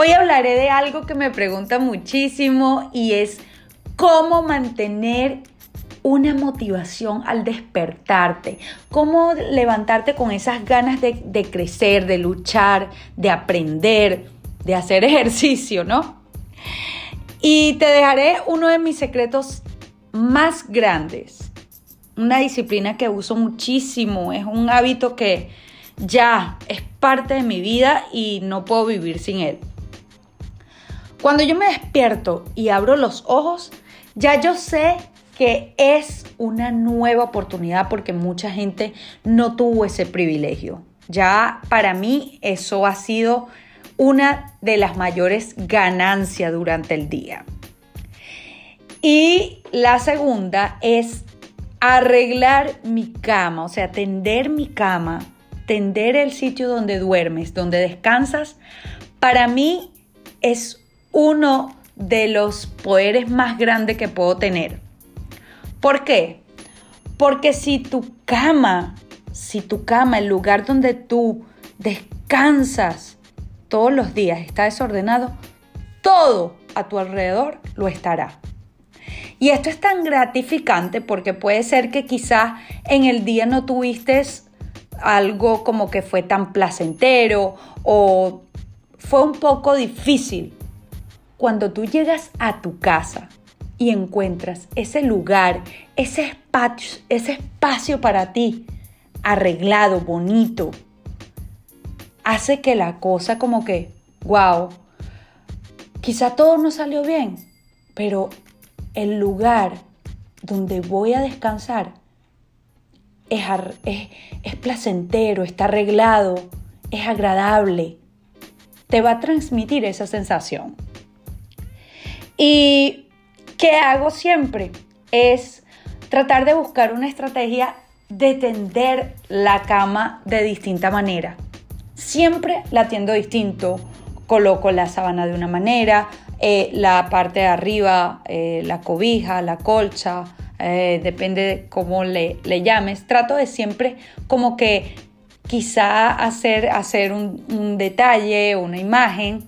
Hoy hablaré de algo que me pregunta muchísimo y es cómo mantener una motivación al despertarte, cómo levantarte con esas ganas de, crecer, de luchar, de aprender, de hacer ejercicio, ¿no? Y te dejaré uno de mis secretos más grandes, una disciplina que uso muchísimo, es un hábito que ya es parte de mi vida y no puedo vivir sin él. Cuando yo me despierto y abro los ojos, ya yo sé que es una nueva oportunidad porque mucha gente no tuvo ese privilegio. Ya para mí eso ha sido una de las mayores ganancias durante el día. Y la segunda es arreglar mi cama, o sea, tender mi cama, tender el sitio donde duermes, donde descansas, para mí es uno de los poderes más grandes que puedo tener. ¿Por qué? Porque si tu cama, si tu cama, el lugar donde tú descansas todos los días está desordenado, todo a tu alrededor lo estará. Y esto es tan gratificante porque puede ser que quizás en el día no tuviste algo como que fue tan placentero o fue un poco difícil cuando tú llegas a tu casa y encuentras ese lugar, ese espacio, ese espacio para ti, arreglado, bonito, hace que la cosa como que, wow, quizá todo no salió bien, pero el lugar donde voy a descansar es, es, es placentero, está arreglado, es agradable, te va a transmitir esa sensación. Y qué hago siempre es tratar de buscar una estrategia de tender la cama de distinta manera. Siempre la tiendo distinto. Coloco la sábana de una manera, eh, la parte de arriba, eh, la cobija, la colcha, eh, depende de cómo le, le, llames. Trato de siempre como que quizá hacer, hacer un, un detalle, una imagen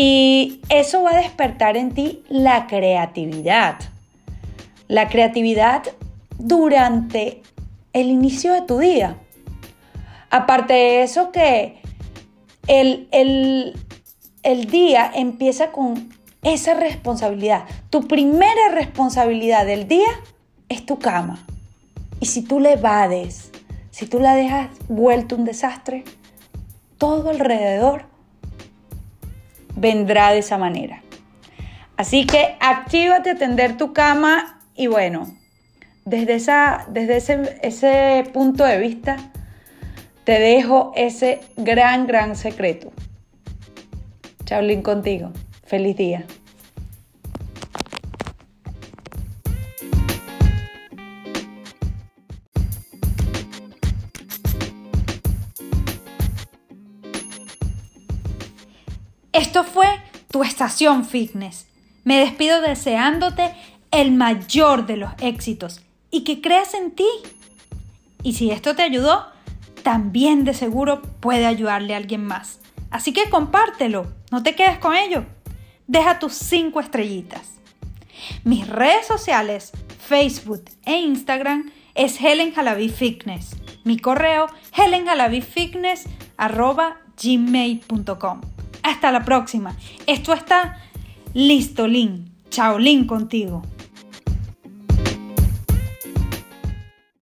y eso va a despertar en ti la creatividad. La creatividad durante el inicio de tu día. Aparte de eso que el, el día empieza con esa responsabilidad. Tu primera responsabilidad del día es tu cama. Y si tú le evades, si tú la dejas vuelto un desastre, todo alrededor vendrá de esa manera. Así que actívate a tender tu cama y bueno, desde, esa, desde ese, ese punto de vista, te dejo ese gran, gran secreto. Chablín contigo. Feliz día. Esto fue tu estación fitness. Me despido deseándote el mayor de los éxitos y que creas en ti. Y si esto te ayudó, también de seguro puede ayudarle a alguien más. Así que compártelo, no te quedes con ello. Deja tus cinco estrellitas. Mis redes sociales, Facebook e Instagram, es Helen Jalaví Fitness. Mi correo, helenjalavifitness.gmail.com. Hasta la próxima. Esto está listo, Lin. Chao, Lin contigo.